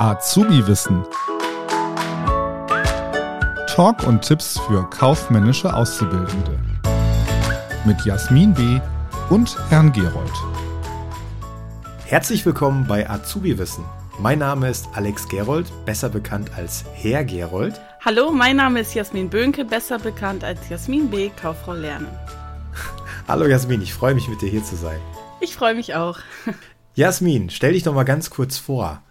Azubi-Wissen. Talk und Tipps für kaufmännische Auszubildende. Mit Jasmin B. und Herrn Gerold. Herzlich willkommen bei Azubi-Wissen. Mein Name ist Alex Gerold, besser bekannt als Herr Gerold. Hallo, mein Name ist Jasmin Böhnke, besser bekannt als Jasmin B., Kauffrau Lernen. Hallo Jasmin, ich freue mich mit dir hier zu sein. Ich freue mich auch. Jasmin, stell dich doch mal ganz kurz vor.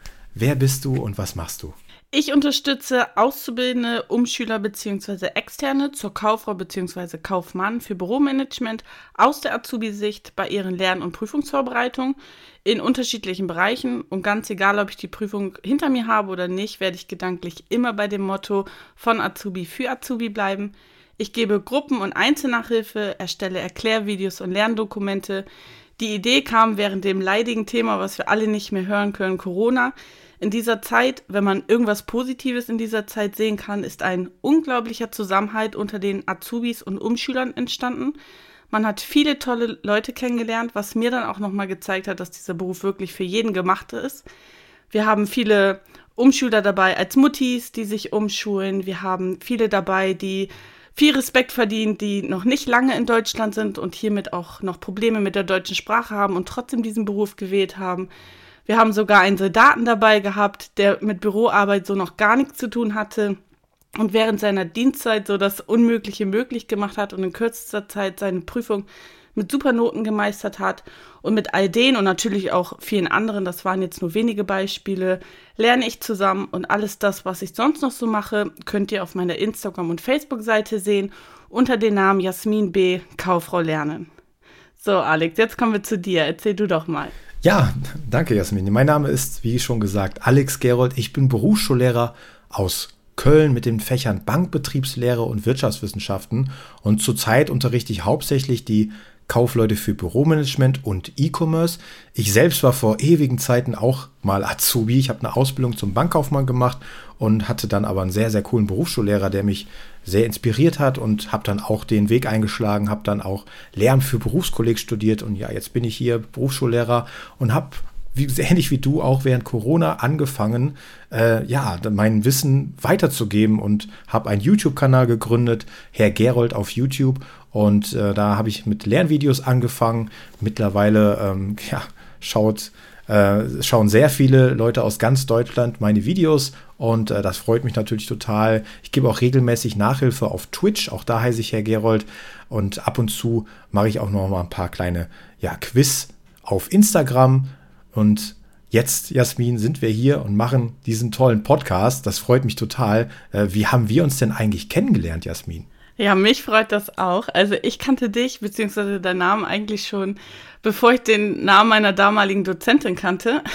Wer bist du und was machst du? Ich unterstütze Auszubildende, Umschüler bzw. Externe zur Kauffrau bzw. Kaufmann für Büromanagement aus der Azubi-Sicht bei ihren Lern- und Prüfungsvorbereitungen in unterschiedlichen Bereichen. Und ganz egal, ob ich die Prüfung hinter mir habe oder nicht, werde ich gedanklich immer bei dem Motto von Azubi für Azubi bleiben. Ich gebe Gruppen- und Einzelnachhilfe, erstelle Erklärvideos und Lerndokumente. Die Idee kam während dem leidigen Thema, was wir alle nicht mehr hören können, Corona. In dieser Zeit, wenn man irgendwas Positives in dieser Zeit sehen kann, ist ein unglaublicher Zusammenhalt unter den Azubis und Umschülern entstanden. Man hat viele tolle Leute kennengelernt, was mir dann auch nochmal gezeigt hat, dass dieser Beruf wirklich für jeden gemacht ist. Wir haben viele Umschüler dabei als Muttis, die sich umschulen. Wir haben viele dabei, die viel Respekt verdienen, die noch nicht lange in Deutschland sind und hiermit auch noch Probleme mit der deutschen Sprache haben und trotzdem diesen Beruf gewählt haben. Wir haben sogar einen Soldaten dabei gehabt, der mit Büroarbeit so noch gar nichts zu tun hatte und während seiner Dienstzeit so das Unmögliche möglich gemacht hat und in kürzester Zeit seine Prüfung mit Supernoten gemeistert hat. Und mit all denen und natürlich auch vielen anderen, das waren jetzt nur wenige Beispiele, lerne ich zusammen und alles das, was ich sonst noch so mache, könnt ihr auf meiner Instagram- und Facebook-Seite sehen unter dem Namen Jasmin B. Kauffrau lernen. So, Alex, jetzt kommen wir zu dir. Erzähl du doch mal. Ja, danke Jasmin. Mein Name ist, wie schon gesagt, Alex Gerold. Ich bin Berufsschullehrer aus Köln mit den Fächern Bankbetriebslehre und Wirtschaftswissenschaften und zurzeit unterrichte ich hauptsächlich die Kaufleute für Büromanagement und E-Commerce. Ich selbst war vor ewigen Zeiten auch mal Azubi. Ich habe eine Ausbildung zum Bankkaufmann gemacht und hatte dann aber einen sehr, sehr coolen Berufsschullehrer, der mich sehr inspiriert hat und habe dann auch den Weg eingeschlagen, habe dann auch Lehramt für Berufskolleg studiert und ja, jetzt bin ich hier Berufsschullehrer und habe wie, ähnlich wie du auch während Corona angefangen, äh, ja, mein Wissen weiterzugeben und habe einen YouTube-Kanal gegründet, Herr Gerold auf YouTube. Und äh, da habe ich mit Lernvideos angefangen. Mittlerweile, ähm, ja, schaut, äh, schauen sehr viele Leute aus ganz Deutschland meine Videos und äh, das freut mich natürlich total. Ich gebe auch regelmäßig Nachhilfe auf Twitch, auch da heiße ich Herr Gerold. Und ab und zu mache ich auch noch mal ein paar kleine ja, Quiz auf Instagram. Und jetzt, Jasmin, sind wir hier und machen diesen tollen Podcast. Das freut mich total. Äh, wie haben wir uns denn eigentlich kennengelernt, Jasmin? Ja, mich freut das auch. Also ich kannte dich beziehungsweise deinen Namen eigentlich schon, bevor ich den Namen meiner damaligen Dozentin kannte.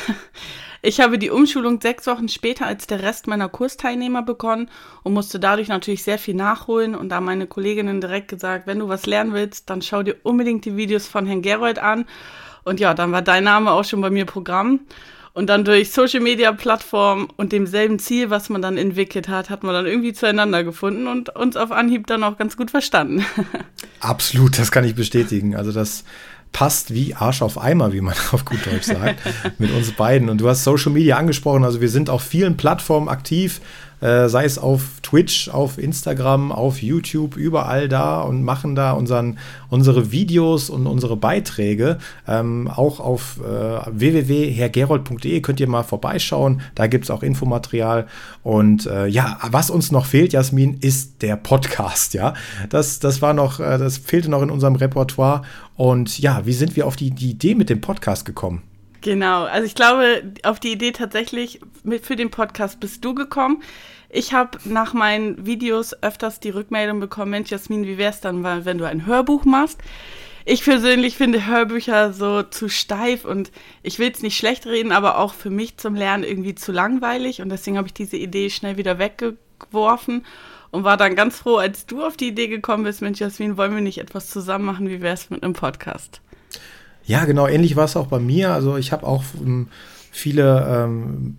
Ich habe die Umschulung sechs Wochen später als der Rest meiner Kursteilnehmer begonnen und musste dadurch natürlich sehr viel nachholen. Und da meine Kolleginnen direkt gesagt, wenn du was lernen willst, dann schau dir unbedingt die Videos von Herrn Gerold an. Und ja, dann war dein Name auch schon bei mir Programm. Und dann durch Social Media Plattformen und demselben Ziel, was man dann entwickelt hat, hat man dann irgendwie zueinander gefunden und uns auf Anhieb dann auch ganz gut verstanden. Absolut, das kann ich bestätigen. Also das passt wie Arsch auf Eimer, wie man auf gut Deutsch sagt, mit uns beiden. Und du hast Social Media angesprochen, also wir sind auf vielen Plattformen aktiv, äh, sei es auf Twitch, auf Instagram, auf YouTube, überall da und machen da unseren, unsere Videos und unsere Beiträge. Ähm, auch auf äh, www.hergerold.de könnt ihr mal vorbeischauen. Da gibt es auch Infomaterial. Und äh, ja, was uns noch fehlt, Jasmin, ist der Podcast. Ja, das, das war noch, äh, das fehlte noch in unserem Repertoire. Und ja, wie sind wir auf die, die Idee mit dem Podcast gekommen? Genau, also ich glaube, auf die Idee tatsächlich mit, für den Podcast bist du gekommen. Ich habe nach meinen Videos öfters die Rückmeldung bekommen, Mensch, Jasmin, wie wär's dann, wenn du ein Hörbuch machst? Ich persönlich finde Hörbücher so zu steif und ich will es nicht schlecht reden, aber auch für mich zum Lernen irgendwie zu langweilig und deswegen habe ich diese Idee schnell wieder weggeworfen und war dann ganz froh, als du auf die Idee gekommen bist, Mensch, Jasmin, wollen wir nicht etwas zusammen machen, wie wär's mit einem Podcast? Ja, genau, ähnlich war es auch bei mir. Also ich habe auch ähm, viele ähm,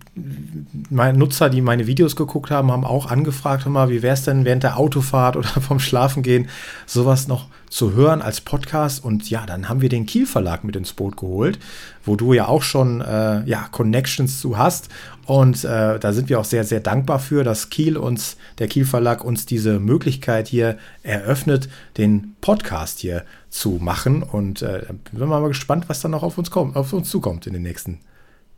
meine Nutzer, die meine Videos geguckt haben, haben auch angefragt, immer, wie wäre es denn während der Autofahrt oder vom Schlafengehen, sowas noch zu hören als Podcast. Und ja, dann haben wir den Kiel Verlag mit ins Boot geholt, wo du ja auch schon äh, ja, Connections zu hast. Und äh, da sind wir auch sehr, sehr dankbar für, dass Kiel uns, der Kiel Verlag uns diese Möglichkeit hier eröffnet, den Podcast hier zu machen. Und äh, bin mal gespannt, was dann noch auf uns kommt, auf uns zukommt in den nächsten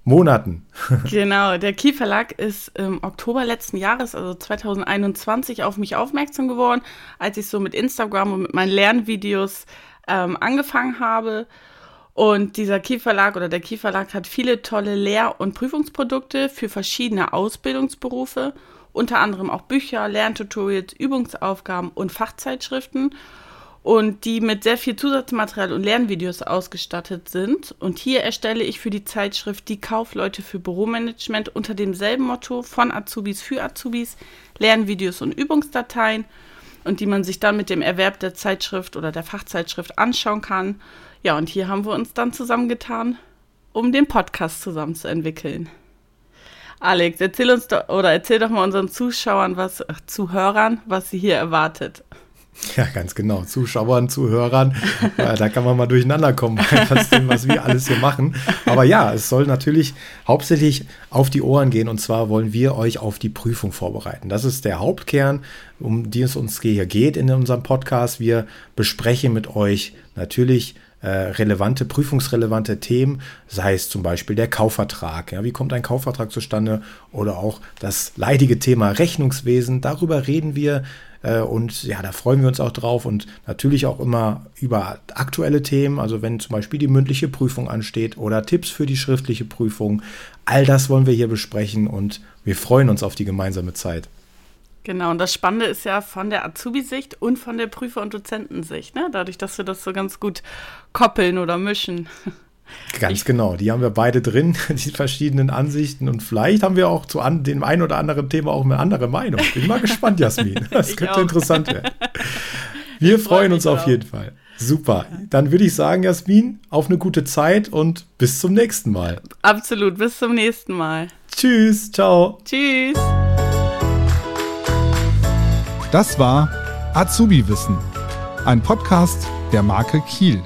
Monaten. genau, der Kiel Verlag ist im Oktober letzten Jahres, also 2021, auf mich aufmerksam geworden, als ich so mit Instagram und mit meinen Lernvideos ähm, angefangen habe. Und dieser Kiel Verlag oder der Kiel Verlag hat viele tolle Lehr- und Prüfungsprodukte für verschiedene Ausbildungsberufe, unter anderem auch Bücher, Lerntutorials, Übungsaufgaben und Fachzeitschriften und die mit sehr viel Zusatzmaterial und Lernvideos ausgestattet sind. Und hier erstelle ich für die Zeitschrift Die Kaufleute für Büromanagement unter demselben Motto von Azubis für Azubis Lernvideos und Übungsdateien und die man sich dann mit dem Erwerb der Zeitschrift oder der Fachzeitschrift anschauen kann. Ja, und hier haben wir uns dann zusammengetan, um den Podcast zusammen zu entwickeln. Alex, erzähl uns doch oder erzähl doch mal unseren Zuschauern was, Zuhörern, was sie hier erwartet. Ja, ganz genau. Zuschauern, Zuhörern, äh, da kann man mal durcheinander kommen, was, was wir alles hier machen. Aber ja, es soll natürlich hauptsächlich auf die Ohren gehen und zwar wollen wir euch auf die Prüfung vorbereiten. Das ist der Hauptkern, um die es uns hier geht in unserem Podcast. Wir besprechen mit euch natürlich äh, relevante, prüfungsrelevante Themen, sei es zum Beispiel der Kaufvertrag. Ja, wie kommt ein Kaufvertrag zustande? Oder auch das leidige Thema Rechnungswesen. Darüber reden wir und ja, da freuen wir uns auch drauf und natürlich auch immer über aktuelle Themen, also wenn zum Beispiel die mündliche Prüfung ansteht oder Tipps für die schriftliche Prüfung. All das wollen wir hier besprechen und wir freuen uns auf die gemeinsame Zeit. Genau, und das Spannende ist ja von der Azubi-Sicht und von der Prüfer- und Dozentensicht, ne? dadurch, dass wir das so ganz gut koppeln oder mischen. Ganz ich, genau, die haben wir beide drin, die verschiedenen Ansichten und vielleicht haben wir auch zu an, dem einen oder anderen Thema auch eine andere Meinung. Bin mal gespannt, Jasmin. Das könnte auch. interessant werden. Wir ich freuen uns auf jeden Fall. Super. Dann würde ich sagen, Jasmin, auf eine gute Zeit und bis zum nächsten Mal. Absolut, bis zum nächsten Mal. Tschüss, ciao. Tschüss. Das war Azubi Wissen, ein Podcast der Marke Kiel.